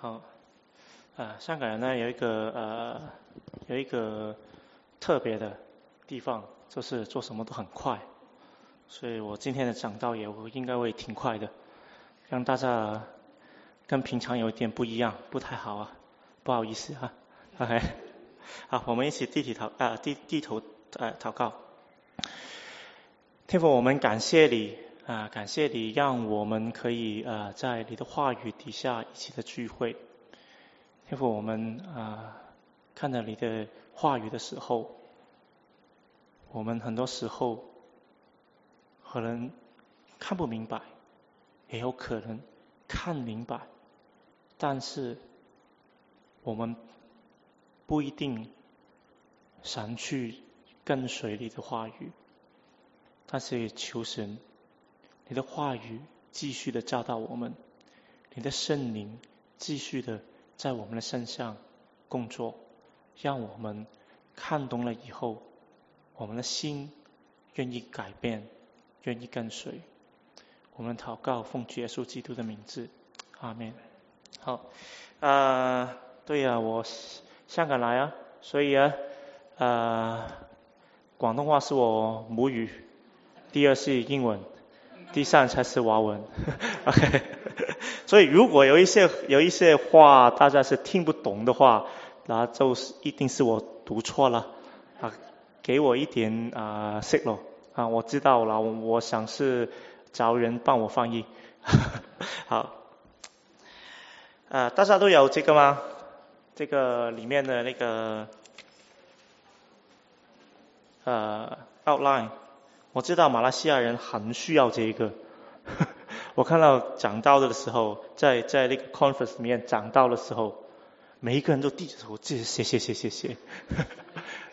好，啊，香港人呢有一个呃有一个特别的地方，就是做什么都很快，所以我今天的讲道也应该会挺快的，让大家跟平常有一点不一样，不太好啊，不好意思啊，OK，好，我们一起低体祷啊低低头呃祷告，天父，我们感谢你。啊，感谢你让我们可以呃在你的话语底下一起的聚会。天父，我们啊看到你的话语的时候，我们很多时候可能看不明白，也有可能看明白，但是我们不一定想去跟随你的话语，但是求神。你的话语继续的教导我们，你的圣灵继续的在我们的身上工作，让我们看懂了以后，我们的心愿意改变，愿意跟随。我们祷告奉耶稣基督的名字，阿门。好，啊，对呀，我香港来啊，所以啊，啊，广东话是我母语，第二是英文。第三才是瓦文，OK。所以如果有一些有一些话大家是听不懂的话，那就是一定是我读错了啊，给我一点啊思路啊，我知道了，我想是找人帮我翻译。好，啊，大家都有这个吗？这个里面的那个呃 outline。我知道马来西亚人很需要这一个。我看到讲到的时候，在在那个 conference 里面讲到的时候，每一个人都低着头，谢谢谢谢谢谢。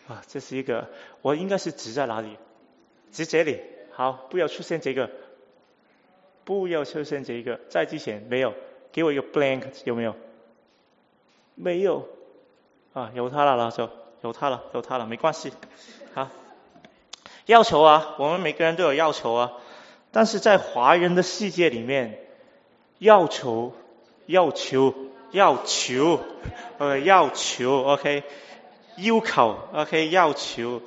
啊，这是一个，我应该是指在哪里？指这里。好，不要出现这个，不要出现这个。在之前没有，给我一个 blank 有没有？没有。啊，有他了，老周，有他了，有他了，没关系。好。要求啊，我们每个人都有要求啊，但是在华人的世界里面，要求、要求、要求，呃，要求，OK，要求，OK，要求，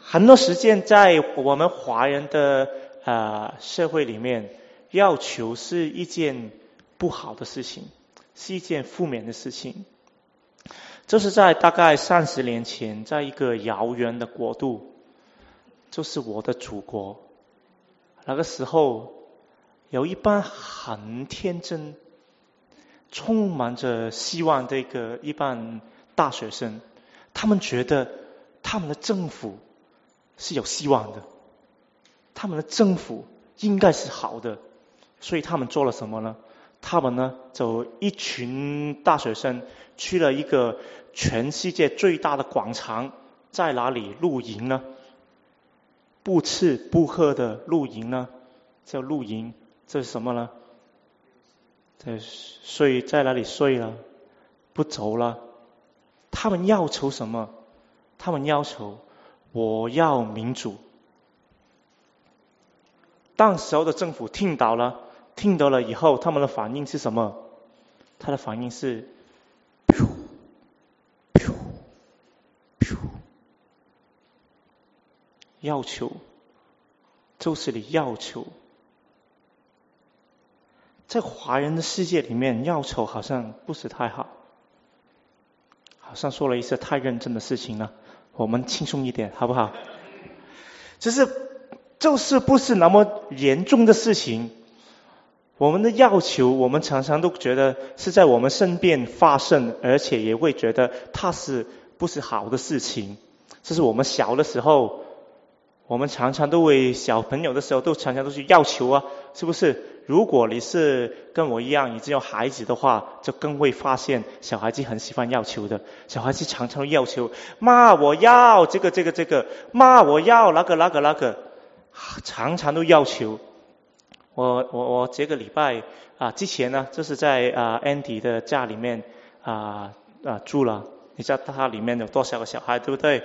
很多时间在我们华人的啊社会里面，要求是一件不好的事情，是一件负面的事情。这是在大概三十年前，在一个遥远的国度。就是我的祖国。那个时候，有一班很天真、充满着希望的一个一班大学生，他们觉得他们的政府是有希望的，他们的政府应该是好的，所以他们做了什么呢？他们呢，就一群大学生去了一个全世界最大的广场，在哪里露营呢？不吃不喝的露营呢，叫露营，这是什么呢？在睡在哪里睡了？不走了。他们要求什么？他们要求我要民主。当时候的政府听到了，听到了以后，他们的反应是什么？他的反应是。要求，就是你要求，在华人的世界里面，要求好像不是太好，好像说了一些太认真的事情了。我们轻松一点，好不好？就是，就是不是那么严重的事情。我们的要求，我们常常都觉得是在我们身边发生，而且也会觉得它是不是好的事情。这是我们小的时候。我们常常都会小朋友的时候都常常都去要求啊，是不是？如果你是跟我一样已经有孩子的话，就更会发现小孩子很喜欢要求的。小孩子常常要求，妈我要这个这个这个，妈我要那个那个那个，常常都要求。我我我这个礼拜啊之前呢，就是在啊 Andy 的家里面啊啊住了，你知道他里面有多少个小孩，对不对？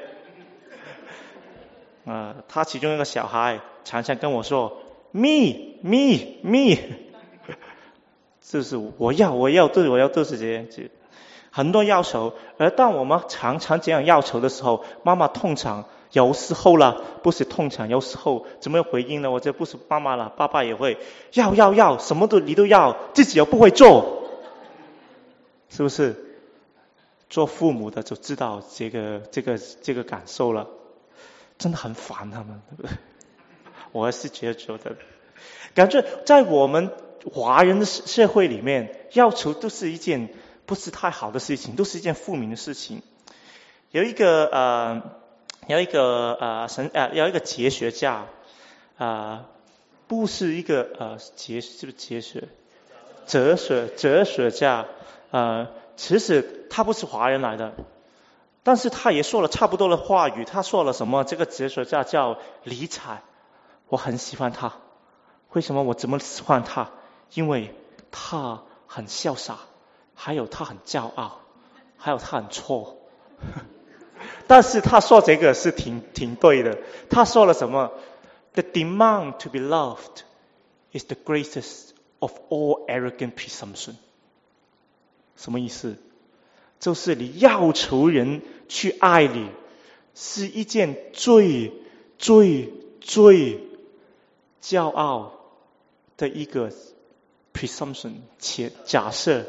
啊，他其中一个小孩常常跟我说：“me me me。”就是我要我要对我要都是这样子，很多要求。而当我们常常这样要求的时候，妈妈通常有时候啦，不是通常有时候怎么回应呢？我这不是妈妈了，爸爸也会要要要，什么都你都要，自己又不会做，是不是？做父母的就知道这个这个这个感受了，真的很烦他们，对不对？我是觉得觉得，感觉在我们华人的社会里面，要求都是一件不是太好的事情，都是一件负面的事情。有一个呃，有一个呃神呃，有一个哲学家啊，不是一个呃哲是不是哲学？哲学哲学家呃。其实他不是华人来的，但是他也说了差不多的话语。他说了什么？这个哲学家叫尼采，我很喜欢他。为什么我这么喜欢他？因为他很潇洒，还有他很骄傲，还有他很错。但是他说这个是挺挺对的。他说了什么？The demand to be loved is the greatest of all arrogant presumption. 什么意思？就是你要求人去爱你，是一件最最最骄傲的一个 presumption 且假设。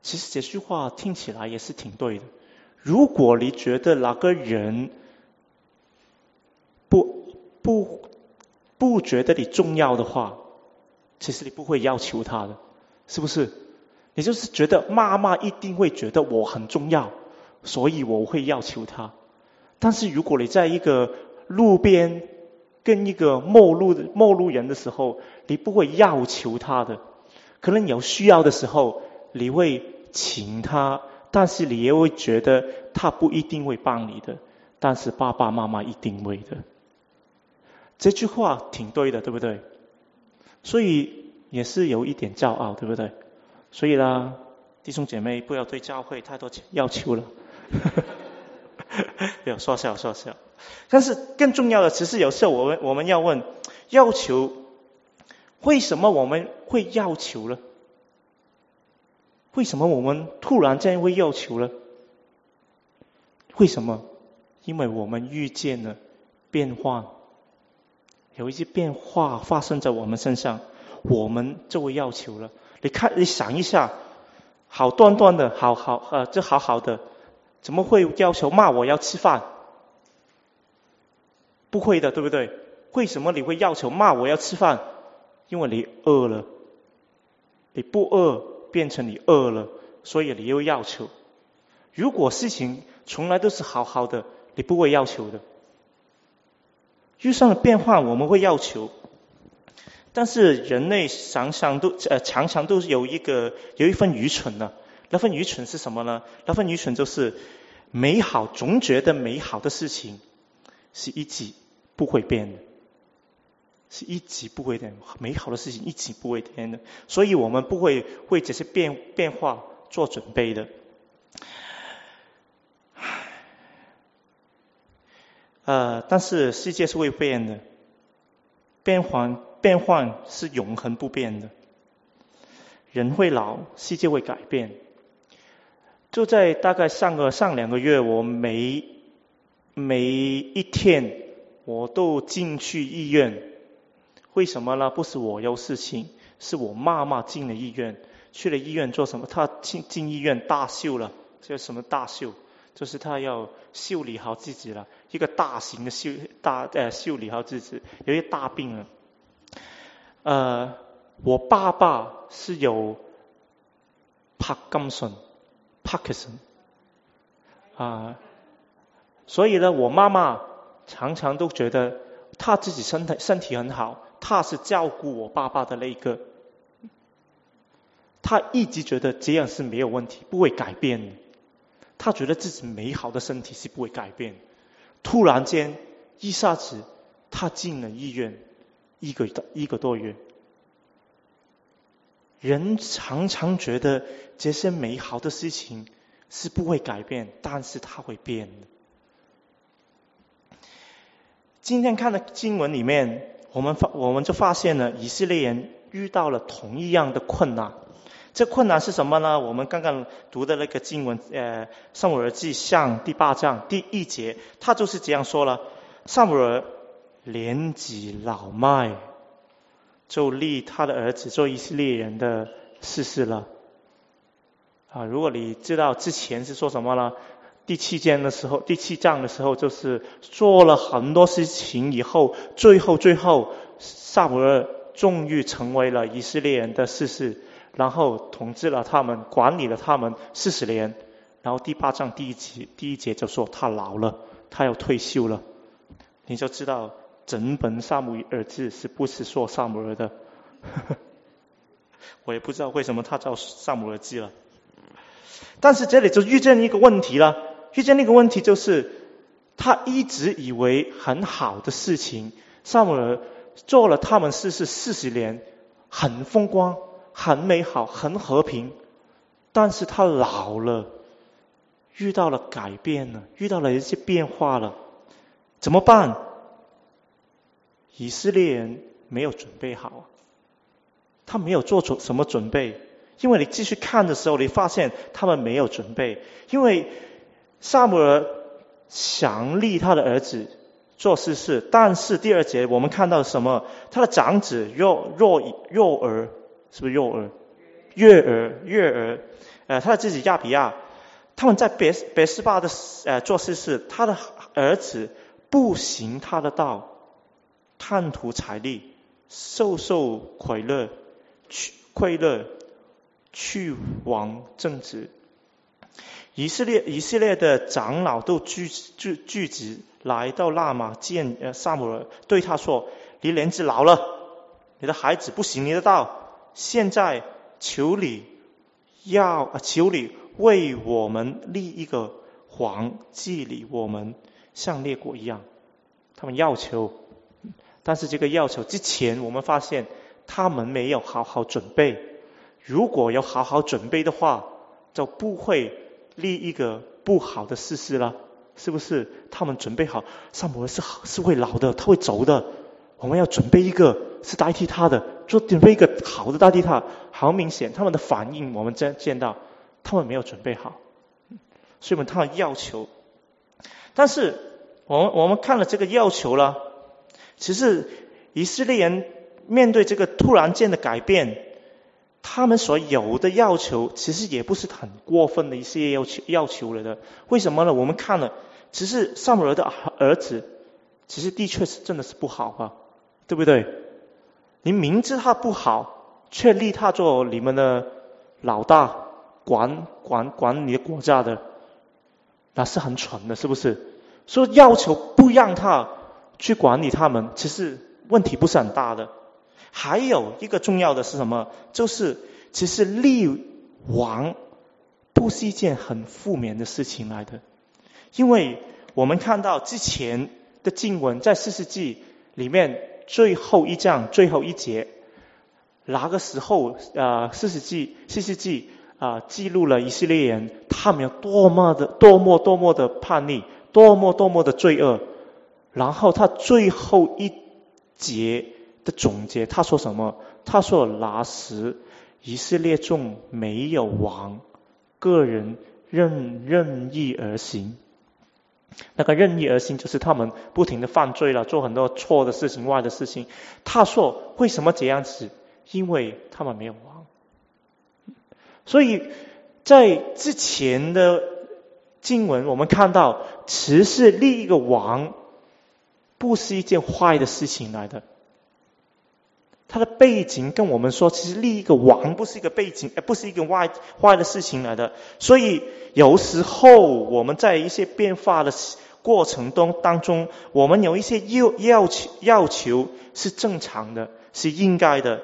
其实这句话听起来也是挺对的。如果你觉得哪个人不不不觉得你重要的话，其实你不会要求他的，是不是？也就是觉得妈妈一定会觉得我很重要，所以我会要求她。但是如果你在一个路边跟一个陌路的陌路人的时候，你不会要求他的。可能有需要的时候，你会请他，但是你也会觉得他不一定会帮你的。但是爸爸妈妈一定会的。这句话挺对的，对不对？所以也是有一点骄傲，对不对？所以啦，弟兄姐妹不要对教会太多要求了。不要说笑说笑。但是更重要的，其实有时候我们我们要问：要求为什么我们会要求呢？为什么我们突然间会要求呢？为什么？因为我们遇见了变化，有一些变化发生在我们身上，我们就会要求了。你看，你想一下，好端端的，好好呃，这好好的，怎么会要求骂我要吃饭？不会的，对不对？为什么你会要求骂我要吃饭？因为你饿了，你不饿变成你饿了，所以你又要求。如果事情从来都是好好的，你不会要求的。遇上了变化，我们会要求。但是人类常常都呃常常都有一个有一份愚蠢呢，那份愚蠢是什么呢？那份愚蠢就是美好总觉得美好的事情是一直不会变的，是一直不会变，美好的事情一直不会变的，所以我们不会为这些变变化做准备的。呃，但是世界是会变的，变换。变换是永恒不变的，人会老，世界会改变。就在大概上个上两个月，我每每一天我都进去医院，为什么呢？不是我有事情，是我妈妈进了医院。去了医院做什么？她进进医院大秀了，叫什么大秀？就是他要修理好自己了，一个大型的修大呃修理好自己，有一大病了。呃，我爸爸是有帕金森，帕克森啊，所以呢，我妈妈常常都觉得她自己身体身体很好，她是照顾我爸爸的那一个，她一直觉得这样是没有问题，不会改变的。他觉得自己美好的身体是不会改变。突然间，一下子，他进了医院。一个一个多月，人常常觉得这些美好的事情是不会改变，但是它会变的。今天看的经文里面，我们发我们就发现了以色列人遇到了同一样的困难。这困难是什么呢？我们刚刚读的那个经文，呃，《撒母耳记上》第八章第一节，他就是这样说了：撒母耳年纪老迈，就立他的儿子做以色列人的事事了。啊，如果你知道之前是说什么呢？第七章的时候，第七章的时候就是做了很多事情以后，最后最后，萨姆尔终于成为了以色列人的事事，然后统治了他们，管理了他们四十年。然后第八章第一节第一节就说他老了，他要退休了。你就知道整本萨姆尔字是不是说萨姆尔的？我也不知道为什么他叫萨姆尔记了。但是这里就遇见一个问题了，遇见那个问题就是，他一直以为很好的事情，萨姆尔做了他们四十四十年，很风光、很美好、很和平，但是他老了，遇到了改变了，遇到了一些变化了，怎么办？以色列人没有准备好，他没有做出什么准备。因为你继续看的时候，你发现他们没有准备。因为萨姆尔想立他的儿子做事事，但是第二节我们看到什么？他的长子幼幼幼儿是不是幼儿？月儿月儿，呃，他的自己亚比亚，他们在别别斯巴的呃做事是，他的儿子不行他的道，贪图财力，受受快乐，快乐。去往正直，以色列以色列的长老都聚聚聚集来到拉玛见呃萨姆尔，对他说：“你年纪老了，你的孩子不行你的道，现在求你要啊求你为我们立一个皇，治理我们，像列国一样。”他们要求，但是这个要求之前，我们发现他们没有好好准备。如果要好好准备的话，就不会立一个不好的事实了，是不是？他们准备好，萨摩是是会老的，他会走的。我们要准备一个是代替他的，做准备一个好的代替他。好明显，他们的反应我们见见到，他们没有准备好，所以我们他们要求。但是我们我们看了这个要求了，其实以色列人面对这个突然间的改变。他们所有的要求，其实也不是很过分的一些要求要求了的。为什么呢？我们看了，其实萨姆尔的儿子，其实的确是真的是不好啊，对不对？你明知他不好，却立他做你们的老大，管管管你的国家的，那是很蠢的，是不是？说要求不让他去管理他们，其实问题不是很大的。还有一个重要的是什么？就是其实立王不是一件很负面的事情来的，因为我们看到之前的经文在四世纪里面最后一章最后一节，那个时候啊四世纪四世纪啊记录了以色列人他们有多么的多么多么的叛逆，多么多么的罪恶，然后他最后一节。的总结，他说什么？他说那时以色列中没有王，个人任任意而行。那个任意而行，就是他们不停的犯罪了，做很多错的事情、坏的事情。他说为什么这样子？因为他们没有王。所以在之前的经文，我们看到，其实立一个王不是一件坏的事情来的。他的背景跟我们说，其实立一个王不是一个背景，而不是一个坏坏的事情来的。所以有时候我们在一些变化的过程中当中，我们有一些要要求要求是正常的，是应该的。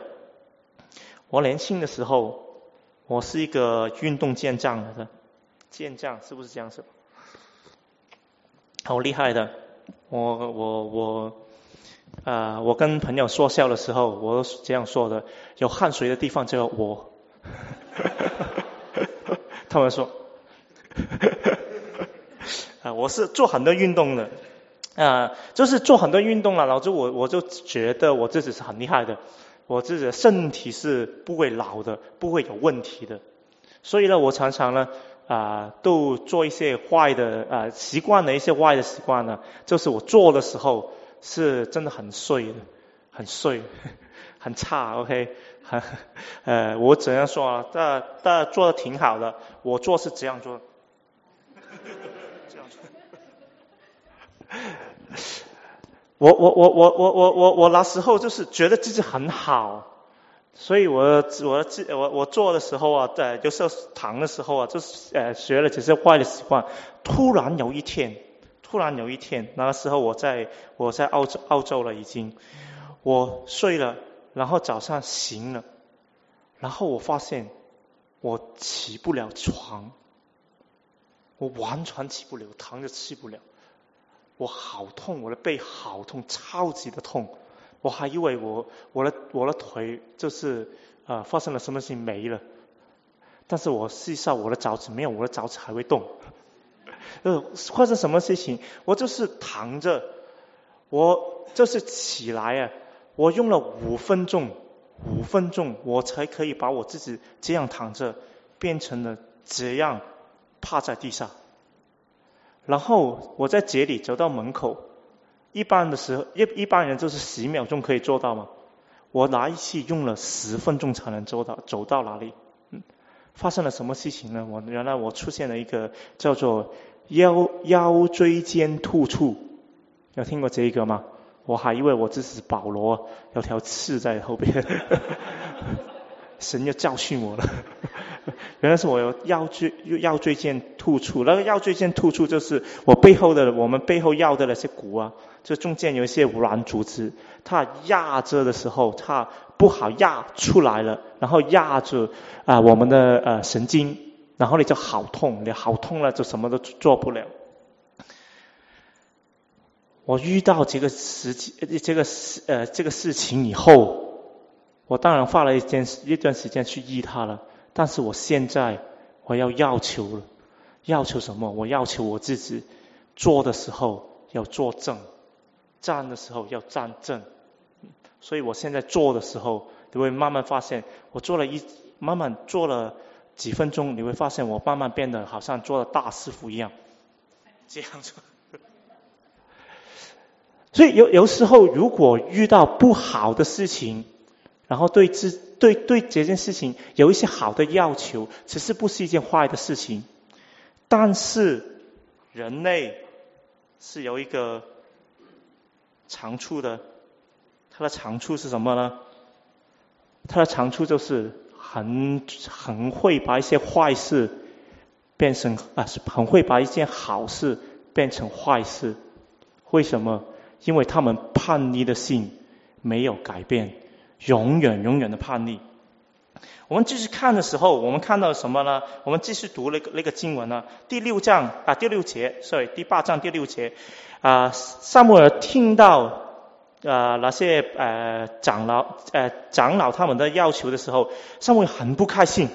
我年轻的时候，我是一个运动健将来的，健将是不是这样子？好厉害的，我我我。啊，我跟朋友说笑的时候，我这样说的：有汗水的地方就有我。他们说，啊，我是做很多运动的，啊，就是做很多运动了，老子我我就觉得我自己是很厉害的。我自己的身体是不会老的，不会有问题的。所以呢，我常常呢啊，都做一些坏的啊习惯的一些坏的习惯呢，就是我做的时候是真的很碎的，很碎，很差。OK，很 呃，我怎样说啊？但但做的挺好的，我做是这样做。这样做。我我我我我我我我那时候就是觉得自己很好，所以我我自我我做的时候啊，在有时候躺的时候啊，就是呃学了这些坏的习惯。突然有一天，突然有一天，那个时候我在我在澳洲澳洲了已经，我睡了，然后早上醒了，然后我发现我起不了床，我完全起不了，躺着起不了。我好痛，我的背好痛，超级的痛。我还以为我我的我的腿就是啊发生了什么事情没了，但是我试一下我的脚趾没有，我的脚趾还会动。呃，发生什么事情？我就是躺着，我就是起来啊，我用了五分钟，五分钟我才可以把我自己这样躺着变成了这样趴在地上。然后我在街里走到门口，一般的时候一一般人就是十秒钟可以做到嘛。我拿一次用了十分钟才能做到，走到哪里？嗯，发生了什么事情呢？我原来我出现了一个叫做腰腰椎间突出，有听过这一个吗？我还以为我这是保罗有条刺在后边，神要教训我了。原来是我有腰椎腰椎间突出，那个腰椎间突出就是我背后的我们背后腰的那些骨啊，就中间有一些软组织，它压着的时候，它不好压出来了，然后压着啊我们的呃神经，然后你就好痛，你好痛了就什么都做不了。我遇到这个事情，这个事呃这个事情以后，我当然花了一件一段时间去医它了。但是我现在我要要求了，要求什么？我要求我自己坐的时候要坐正，站的时候要站正。所以我现在做的时候，你会慢慢发现，我做了一慢慢做了几分钟，你会发现我慢慢变得好像做了大师傅一样，这样做。所以有有时候如果遇到不好的事情，然后对自对对这件事情有一些好的要求，其实不是一件坏的事情。但是人类是有一个长处的，它的长处是什么呢？它的长处就是很很会把一些坏事变成啊，是很会把一件好事变成坏事。为什么？因为他们叛逆的心没有改变。永远永远的叛逆。我们继续看的时候，我们看到什么呢？我们继续读那个那个经文呢？第六章啊，第六节，sorry，第八章第六节啊，萨母尔听到啊那些呃长老呃长老他们的要求的时候，萨母尔很不开心，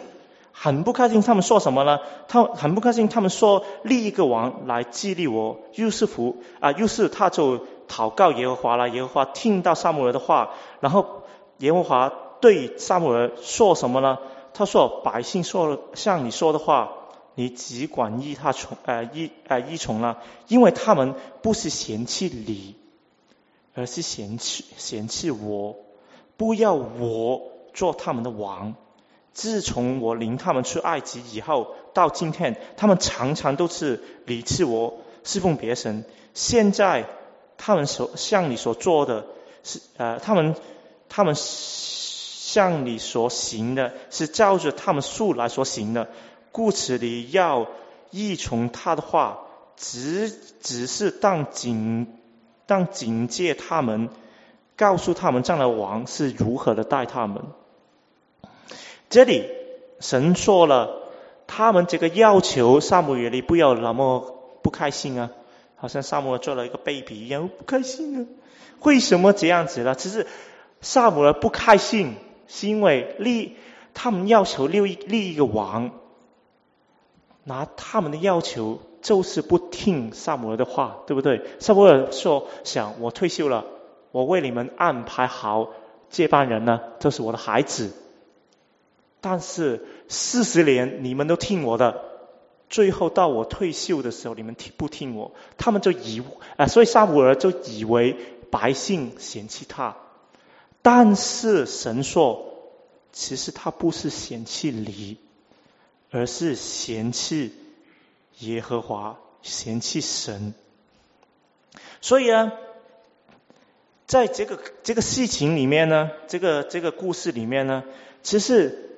很不开心。他们说什么呢？他很不开心。他们说立一个王来激励我。于是乎啊，于是他就祷告耶和华了。耶和华听到萨母尔的话，然后。耶和华对撒母耳说什么呢？他说：“百姓说了像你说的话，你只管依他从呃依呃依从了，因为他们不是嫌弃你，而是嫌弃嫌弃我，不要我做他们的王。自从我领他们出埃及以后，到今天，他们常常都是离弃我，侍奉别神。现在他们所向你所做的是呃他们。”他们向你所行的，是照着他们素来所行的，故此你要依从他的话，只只是当警当警戒他们，告诉他们这样的王是如何的待他们。这里神说了，他们这个要求，萨姆尔你不要那么不开心啊，好像萨姆尔做了一个 baby 一样不开心啊，为什么这样子呢？其实。萨姆尔不开心，是因为立他们要求立立一个王，拿他们的要求就是不听萨姆尔的话，对不对？萨姆尔说：“想我退休了，我为你们安排好接班人呢，就是我的孩子。但是四十年你们都听我的，最后到我退休的时候，你们听不听我？他们就以啊，所以撒母耳就以为百姓嫌弃他。但是神说，其实他不是嫌弃你，而是嫌弃耶和华，嫌弃神。所以啊，在这个这个事情里面呢，这个这个故事里面呢，其实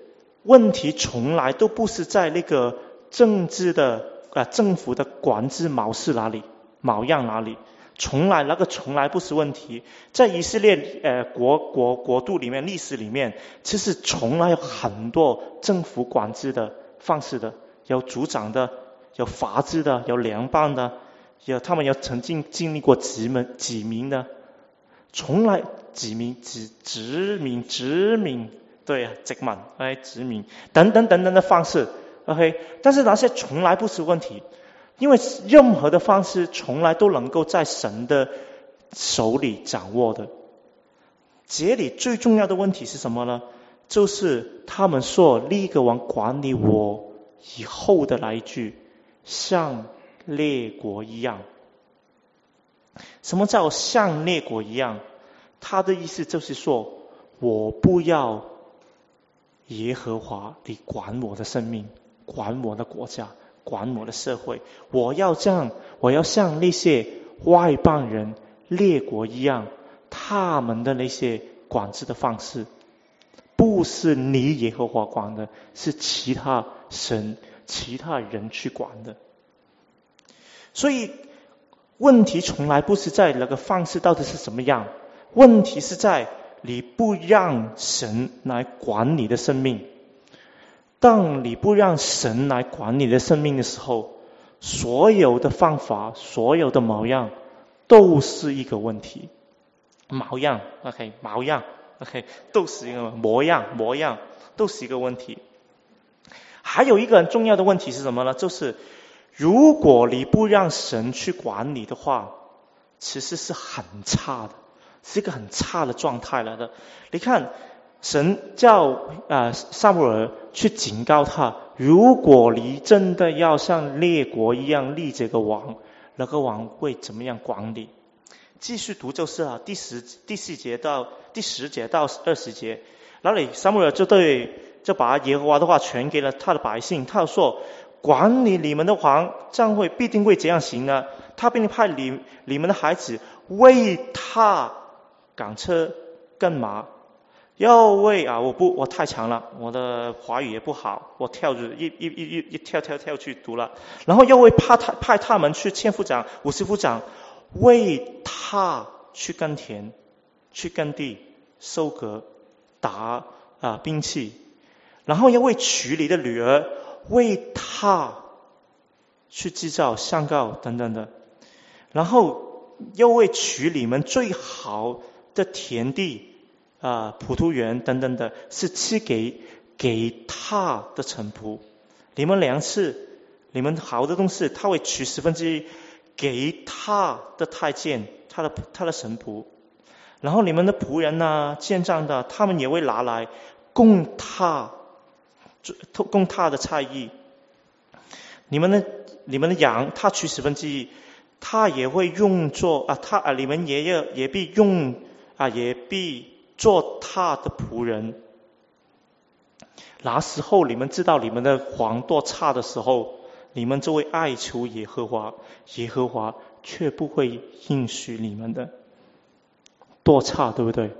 问题从来都不是在那个政治的啊政府的管制模式哪里，模样哪里。从来那个从来不是问题，在以色列呃国国国度里面历史里面，其实从来有很多政府管制的方式的，有族长的，有法治的，有联邦的，有他们有曾经经历过殖民殖民的，从来殖民殖殖民殖民对殖民哎殖民等等等等的方式，OK，但是那些从来不是问题。因为任何的方式从来都能够在神的手里掌握的。这里最重要的问题是什么呢？就是他们说立一个王管理我以后的那一句，像列国一样。什么叫像列国一样？他的意思就是说，我不要耶和华你管我的生命，管我的国家。管我的社会，我要这样，我要像那些外邦人、列国一样，他们的那些管制的方式，不是你耶和华管的，是其他神、其他人去管的。所以问题从来不是在那个方式到底是什么样，问题是在你不让神来管你的生命。当你不让神来管你的生命的时候，所有的方法、所有的模样都是一个问题。模样，OK，模样，OK，都是一个模样，模样都是一个问题。还有一个很重要的问题是什么呢？就是如果你不让神去管理的话，其实是很差的，是一个很差的状态来的。你看。神叫啊萨姆尔去警告他，如果你真的要像列国一样立这个王，那个王会怎么样管理？继续读就是啊，第十第四节到第十节到二十节，那里萨姆尔就对就把耶和华的话传给了他的百姓，他说管理你们的王将会必定会怎样行呢？他必定派你你们的孩子为他赶车干嘛？要为啊，我不，我太强了，我的华语也不好，我跳着一一一一一跳跳跳去读了，然后又为派他派他们去千夫长、五十夫长，为他去耕田、去耕地、收割、打啊兵器，然后要为娶你的女儿，为他去制造香膏等等的，然后又为娶你们最好的田地。啊，普渡园等等的，是赐给给他的臣仆。你们粮食，你们好的东西，他会取十分之一给他的太监，他的他的神仆。然后你们的仆人呐，建账的，他们也会拿来供他，供他的菜艺。你们的你们的羊，他取十分之一，他也会用作啊，他啊，你们也要也必用啊，也必。做他的仆人，那时候你们知道你们的皇多差的时候，你们就会哀求耶和华，耶和华却不会应许你们的多差，对不对？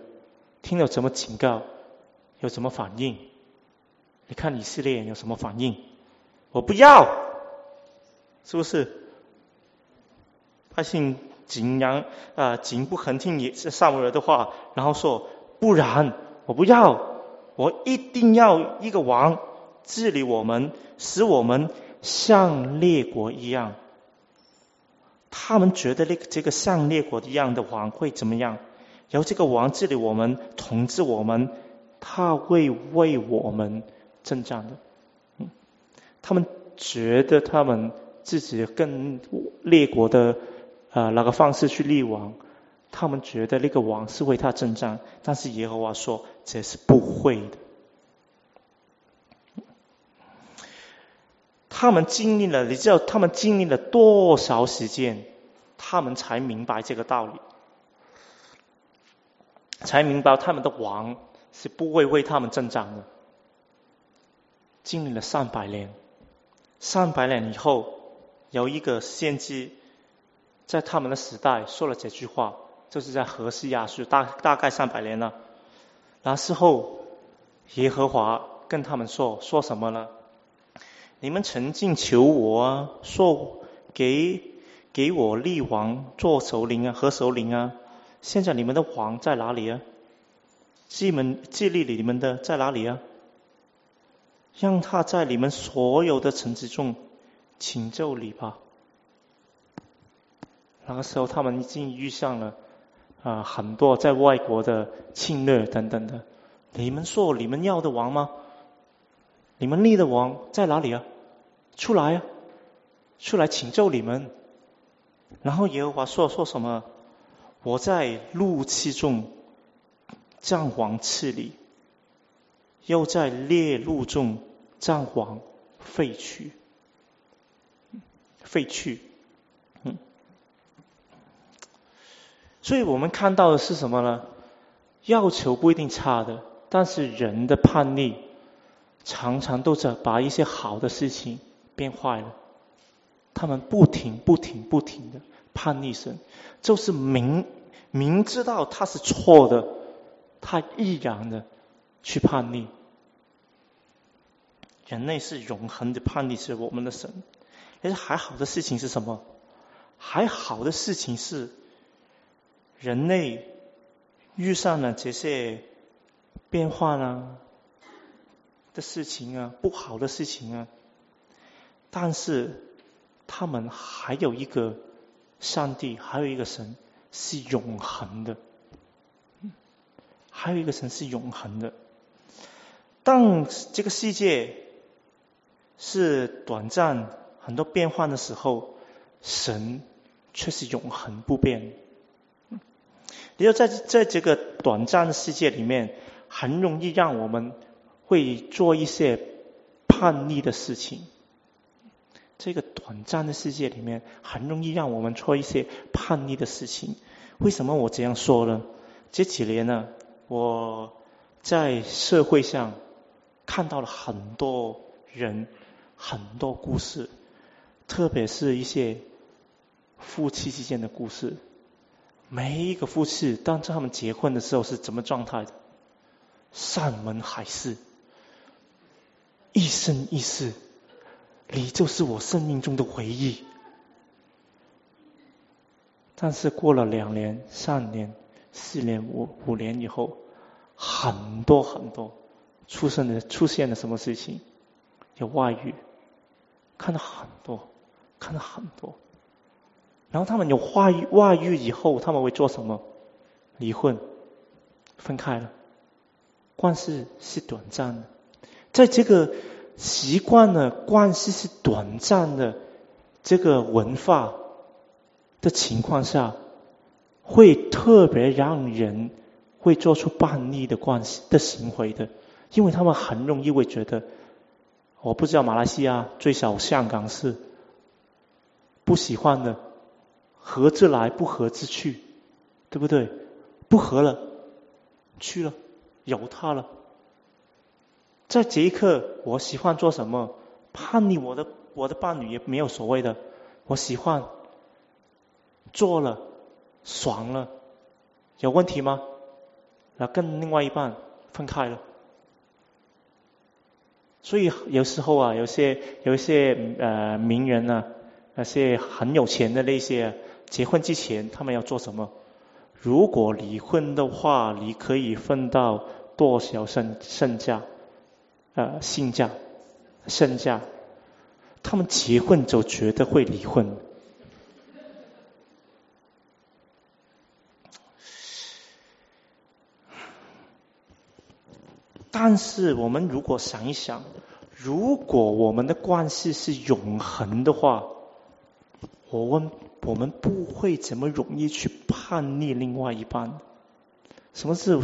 听了怎么警告，有什么反应？你看以色列人有什么反应？我不要，是不是？百姓景仰啊，景不肯听也是萨母尔的话，然后说。不然，我不要，我一定要一个王治理我们，使我们像列国一样。他们觉得那个这个像列国一样的王会怎么样？由这个王治理我们，统治我们，他会为我们征战的。嗯，他们觉得他们自己跟列国的啊那个方式去立王。他们觉得那个王是为他征战，但是耶和华说这是不会的。他们经历了，你知道他们经历了多少时间，他们才明白这个道理，才明白他们的王是不会为他们征战的。经历了上百年，上百年以后，有一个先知在他们的时代说了这句话，就是在何西亚书大大概上百年了。然后耶和华跟他们说说什么呢？你们曾经求我啊，说给给我立王做首领啊，和首领啊。现在你们的王在哪里啊？祭门祭立你们的在哪里啊？让他在你们所有的城之中请救你吧。那个时候，他们已经遇上了啊很多在外国的侵略等等的。你们说你们要的王吗？你们立的王在哪里啊？出来啊！出来请救你们。然后耶和华说说什么？我在怒气中战皇赐你。又在烈怒中战亡废去，废去，嗯，所以我们看到的是什么呢？要求不一定差的，但是人的叛逆常常都在把一些好的事情变坏了。他们不停、不停、不停的叛逆神，就是明明知道他是错的，他依然的去叛逆。人类是永恒的叛逆，是我们的神。但是还好的事情是什么？还好的事情是，人类遇上了这些变化呢的事情啊，不好的事情啊，但是他们还有一个上帝，还有一个神是永恒的，还有一个神是永恒的。当这个世界。是短暂很多变换的时候，神却是永恒不变。你要在在这个短暂的世界里面，很容易让我们会做一些叛逆的事情。这个短暂的世界里面，很容易让我们做一些叛逆的事情。为什么我这样说呢？这几年呢，我在社会上看到了很多人。很多故事，特别是一些夫妻之间的故事。每一个夫妻当他们结婚的时候是怎么状态的？山盟海誓，一生一世，你就是我生命中的唯一。但是过了两年、三年、四年、五五年以后，很多很多出生的出现了什么事情？有外遇。看到很多，看到很多，然后他们有外遇，外遇以后他们会做什么？离婚，分开了。关系是短暂的，在这个习惯了关系是短暂的这个文化的情况下，会特别让人会做出叛逆的关系的行为的，因为他们很容易会觉得。我不知道马来西亚最少香港是不喜欢的，合着来不合着去，对不对？不合了，去了，有他了。在这一刻，我喜欢做什么？叛逆我的我的伴侣也没有所谓的，我喜欢做了爽了，有问题吗？那跟另外一半分开了。所以有时候啊，有些有一些呃名人呢，那些很有钱的那些，结婚之前他们要做什么？如果离婚的话，你可以分到多少身身价？呃，性价身价？他们结婚就觉得会离婚。但是我们如果想一想，如果我们的关系是永恒的话，我们我们不会怎么容易去叛逆另外一半。什么是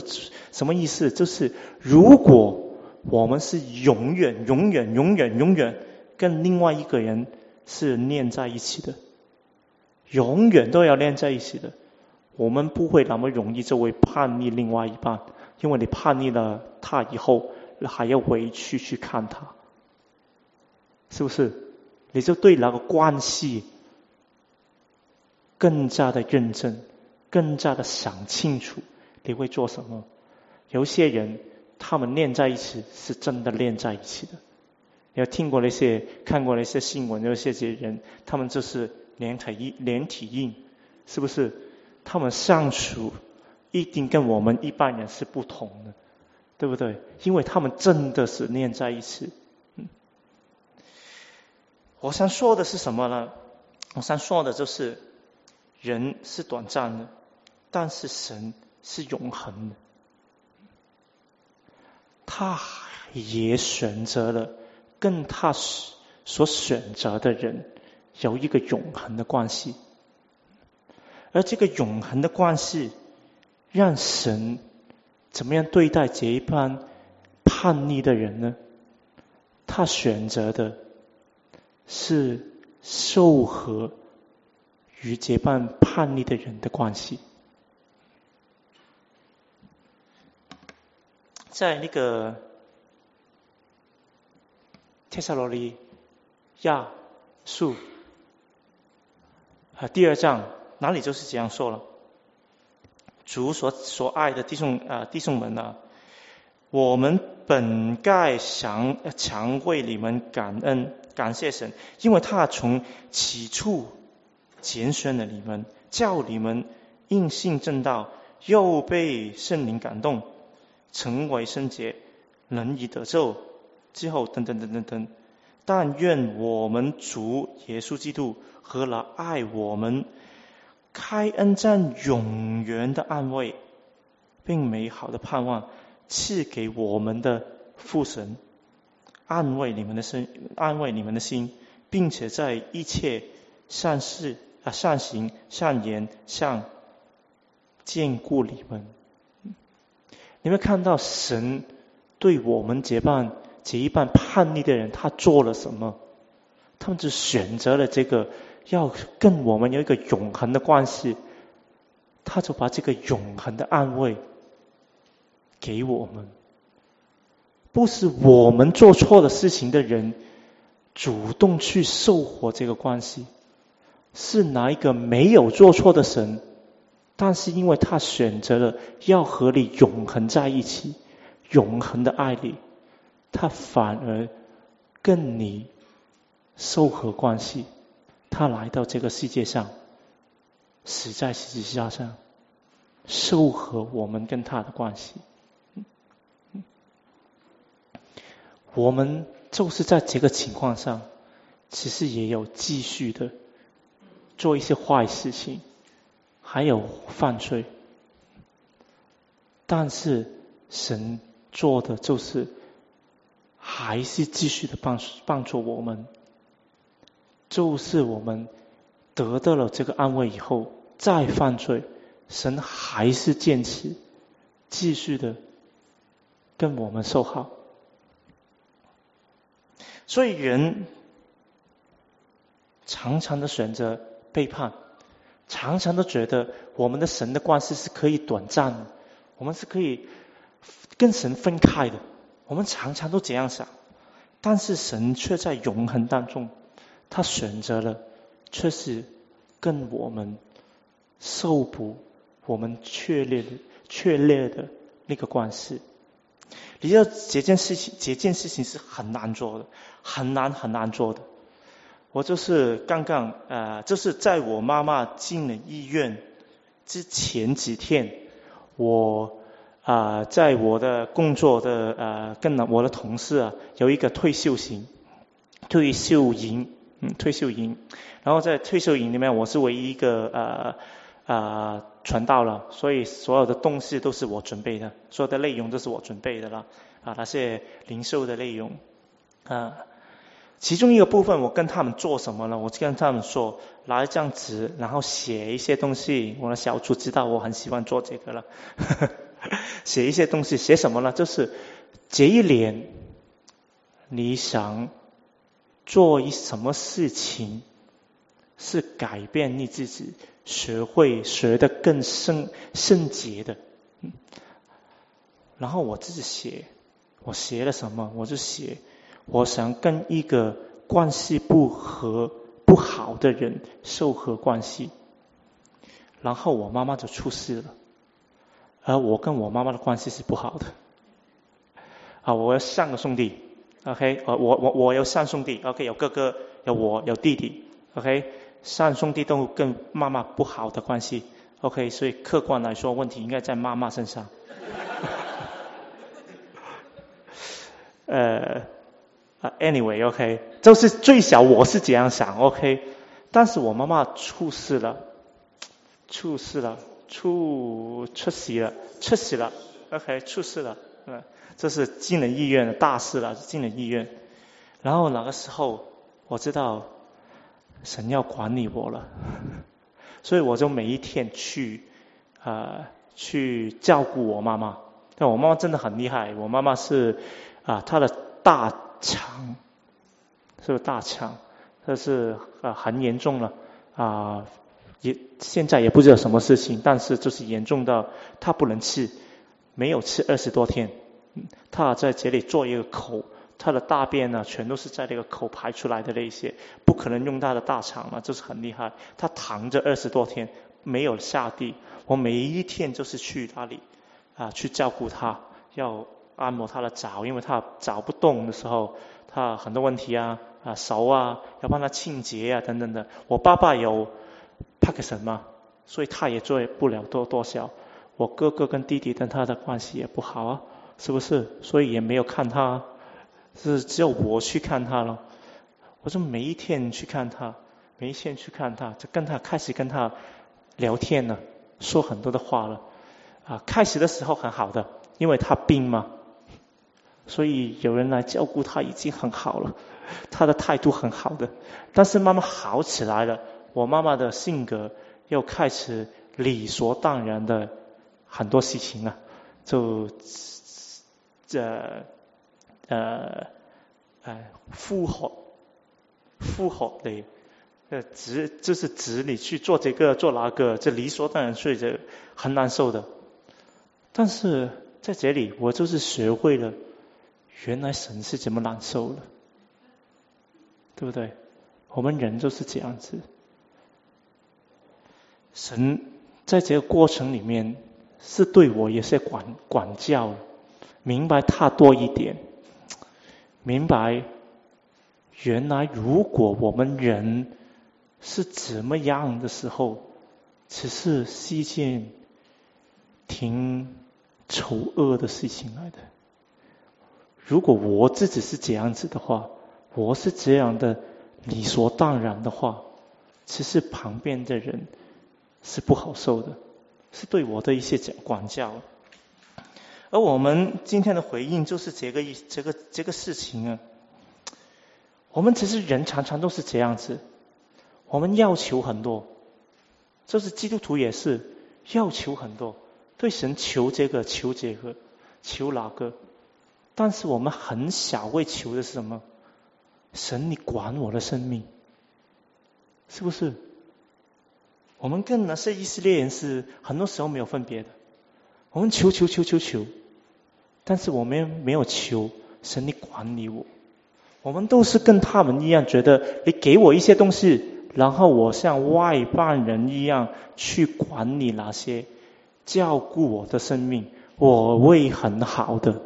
什么意思？就是如果我们是永远、永远、永远、永远跟另外一个人是念在一起的，永远都要念在一起的，我们不会那么容易就会叛逆另外一半，因为你叛逆了他以后，还要回去去看他，是不是？你就对那个关系。更加的认真，更加的想清楚你会做什么。有些人他们练在一起是真的练在一起的。有听过那些看过那些新闻，有些些人他们就是连体硬连体硬，是不是？他们相处一定跟我们一般人是不同的，对不对？因为他们真的是念在一起。嗯，我想说的是什么呢？我想说的就是。人是短暂的，但是神是永恒的。他也选择了跟他所选择的人有一个永恒的关系，而这个永恒的关系，让神怎么样对待这一班叛逆的人呢？他选择的是受和。与结伴叛逆的人的关系，在那个《帖撒罗尼亚书》啊第二章，哪里就是这样说了：主所所爱的弟兄啊弟兄们啊，我们本该想常为你们感恩感谢神，因为他从起初。拣选了你们，叫你们应信正道，又被圣灵感动，成为圣洁，能以得救。之后等等等等等。但愿我们主耶稣基督和了爱我们、开恩占永远的安慰，并美好的盼望赐给我们的父神，安慰你们的身，安慰你们的心，并且在一切善事。啊，善行、善言、善兼顾你们。你们看到神对我们结伴结一半叛逆的人，他做了什么？他们只选择了这个，要跟我们有一个永恒的关系，他就把这个永恒的安慰给我们。不是我们做错了事情的人主动去收获这个关系。是哪一个没有做错的神？但是因为他选择了要和你永恒在一起，永恒的爱你，他反而跟你收合关系。他来到这个世界上，死在十字架上，收合我们跟他的关系。我们就是在这个情况上，其实也有继续的。做一些坏事情，还有犯罪，但是神做的就是，还是继续的帮帮助我们，就是我们得到了这个安慰以后，再犯罪，神还是坚持继续的跟我们受好，所以人常常的选择。背叛，常常都觉得我们的神的关系是可以短暂的，我们是可以跟神分开的。我们常常都这样想，但是神却在永恒当中，他选择了却是跟我们受补，我们确立的确立的那个关系。你知道这件事情，这件事情是很难做的，很难很难做的。我就是刚刚呃，就是在我妈妈进了医院之前几天，我啊在我的工作的呃跟我的同事啊有一个退休型，退休营，嗯退休营，然后在退休营里面我是唯一一个呃啊传道了，所以所有的东西都是我准备的，所有的内容都是我准备的了啊那些零售的内容啊。其中一个部分，我跟他们做什么呢？我跟他们说，拿一张纸，然后写一些东西。我的小组知道我很喜欢做这个了，写一些东西，写什么呢？就是这一年你想做一什么事情，是改变你自己，学会学得更圣圣洁的。然后我自己写，我写了什么？我就写。我想跟一个关系不和、不好的人修和关系，然后我妈妈就出事了，而我跟我妈妈的关系是不好的。啊，我要上个兄弟，OK，我我我有三兄弟，OK，有哥哥，有我，有弟弟，OK，三兄弟都跟妈妈不好的关系，OK，所以客观来说，问题应该在妈妈身上。呃。，anyway，OK，就是最小我是这样想，OK，但是我妈妈出事了，出事了，出出席了，出席了，OK，出事了，嗯，这是进了医院的大事了，进了医院，然后那个时候我知道神要管理我了，所以我就每一天去啊去照顾我妈妈，但我妈妈真的很厉害，我妈妈是啊她的大。肠，是不是大肠？这是啊很严重了啊，也现在也不知道什么事情，但是就是严重到他不能吃，没有吃二十多天，他在这里做一个口，他的大便呢全都是在那个口排出来的那些，不可能用他的大肠了，就是很厉害。他躺着二十多天没有下地，我每一天就是去那里啊去照顾他，要。按摩他的脚，因为他脚不动的时候，他很多问题啊啊手啊，要帮他清洁啊等等的。我爸爸有帕克森嘛，所以他也做不了多多少。我哥哥跟弟弟跟他的关系也不好啊，是不是？所以也没有看他，是只有我去看他了。我就每一天去看他，每一天去看他，就跟他开始跟他聊天了，说很多的话了。啊，开始的时候很好的，因为他病嘛。所以有人来照顾他已经很好了，他的态度很好的。但是慢慢好起来了，我妈妈的性格又开始理所当然的很多事情了，就这呃呃附和附和的呃指就是指你去做这个做那个，这理所当然，所以这很难受的。但是在这里，我就是学会了。原来神是怎么难受的，对不对？我们人就是这样子。神在这个过程里面是对我也是管管教，明白他多一点，明白原来如果我们人是怎么样的时候，其实是一件挺丑恶的事情来的。如果我自己是这样子的话，我是这样的理所当然的话，其实旁边的人是不好受的，是对我的一些管教。而我们今天的回应就是这个一这个这个事情啊。我们其实人常常都是这样子，我们要求很多，就是基督徒也是要求很多，对神求这个求这个求哪个。但是我们很少会求的是什么？神，你管我的生命，是不是？我们跟那些以色列人是很多时候没有分别的。我们求求求求求，但是我们没有求神，你管理我。我们都是跟他们一样，觉得你给我一些东西，然后我像外邦人一样去管理那些，照顾我的生命，我会很好的。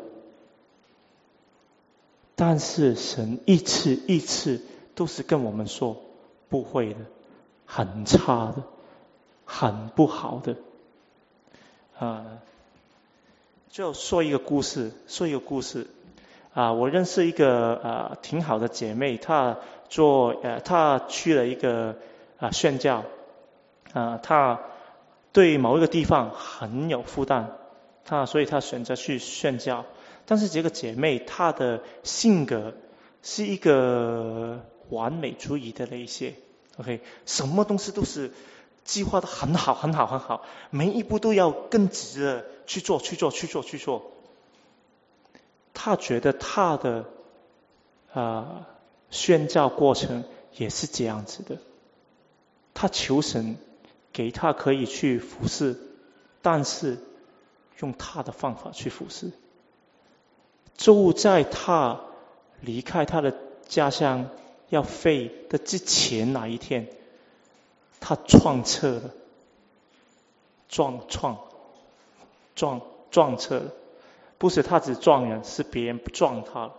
但是神一次一次都是跟我们说不会的，很差的，很不好的。啊，就说一个故事，说一个故事。啊，我认识一个啊挺好的姐妹，她做呃，她去了一个啊宣教，啊，她对某一个地方很有负担，她所以她选择去宣教。但是这个姐妹她的性格是一个完美主义的那些，OK，什么东西都是计划的很好很好很好，每一步都要更直的去做去做去做去做。他觉得他的啊宣教过程也是这样子的，他求神给他可以去服侍，但是用他的方法去服侍。就在他离开他的家乡要飞的之前那一天，他撞车了，撞撞撞撞车。不是他只撞人，是别人不撞他。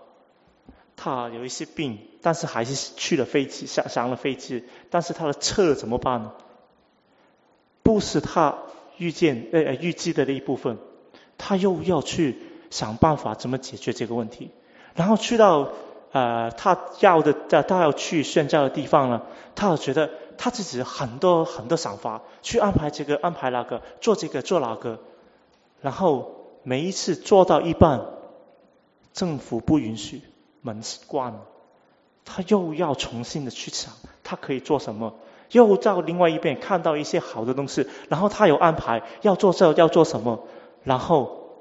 他有一些病，但是还是去了飞机，上上了飞机。但是他的车怎么办呢？不是他预见呃预计的那一部分，他又要去想办法怎么解决这个问题。然后去到呃他要的他要去宣教的地方了，他觉得他自己很多很多想法，去安排这个安排那个，做这个做那个，然后。每一次做到一半，政府不允许，门是关了，他又要重新的去想，他可以做什么？又到另外一边看到一些好的东西，然后他有安排要做这要做什么，然后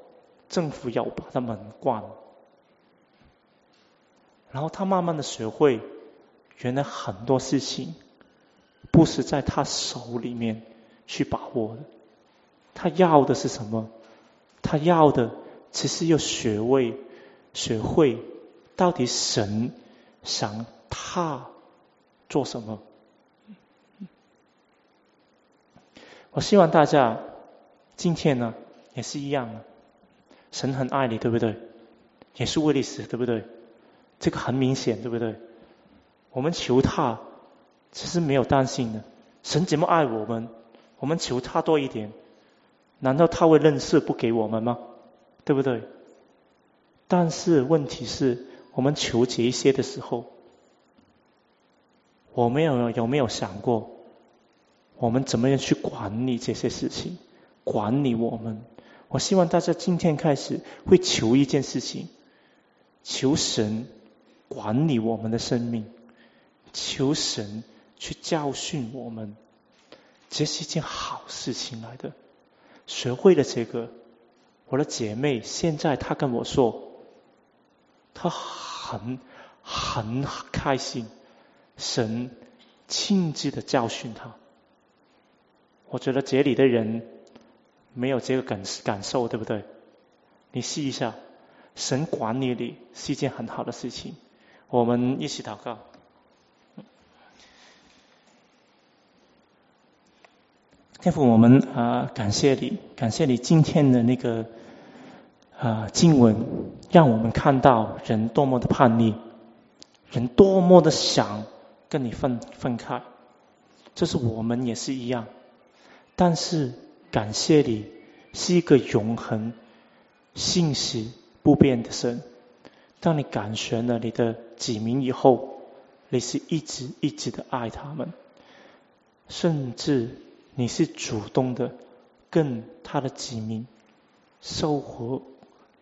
政府要把他门关了，然后他慢慢的学会，原来很多事情不是在他手里面去把握的，他要的是什么？他要的其实要学会，学会到底神想他做什么。我希望大家今天呢也是一样，神很爱你，对不对？也是为你死，对不对？这个很明显，对不对？我们求他，其实没有担心的。神怎么爱我们，我们求他多一点。难道他会认识不给我们吗？对不对？但是问题是我们求解一些的时候，我们有有没有想过，我们怎么样去管理这些事情？管理我们？我希望大家今天开始会求一件事情，求神管理我们的生命，求神去教训我们，这是一件好事情来的。学会了这个，我的姐妹现在她跟我说，她很很开心，神亲自的教训她。我觉得这里的人没有这个感感受，对不对？你试一下，神管理你是一件很好的事情。我们一起祷告。天父，我们啊感谢你，感谢你今天的那个啊经文，让我们看到人多么的叛逆，人多么的想跟你分分开，这是我们也是一样。但是感谢你是一个永恒、信息不变的神。当你感选了你的子民以后，你是一直一直的爱他们，甚至。你是主动的跟他的子民收获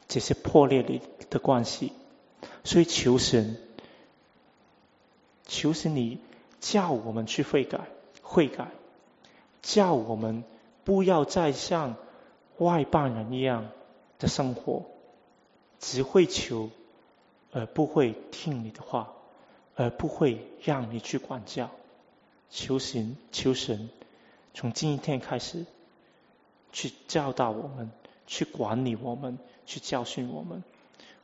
这些破裂的的关系，所以求神，求神你叫我们去悔改，悔改，叫我们不要再像外邦人一样的生活，只会求而不会听你的话，而不会让你去管教，求神，求神。从今天开始，去教导我们，去管理我们，去教训我们。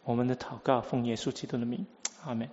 我们的祷告奉耶稣基督的名，阿门。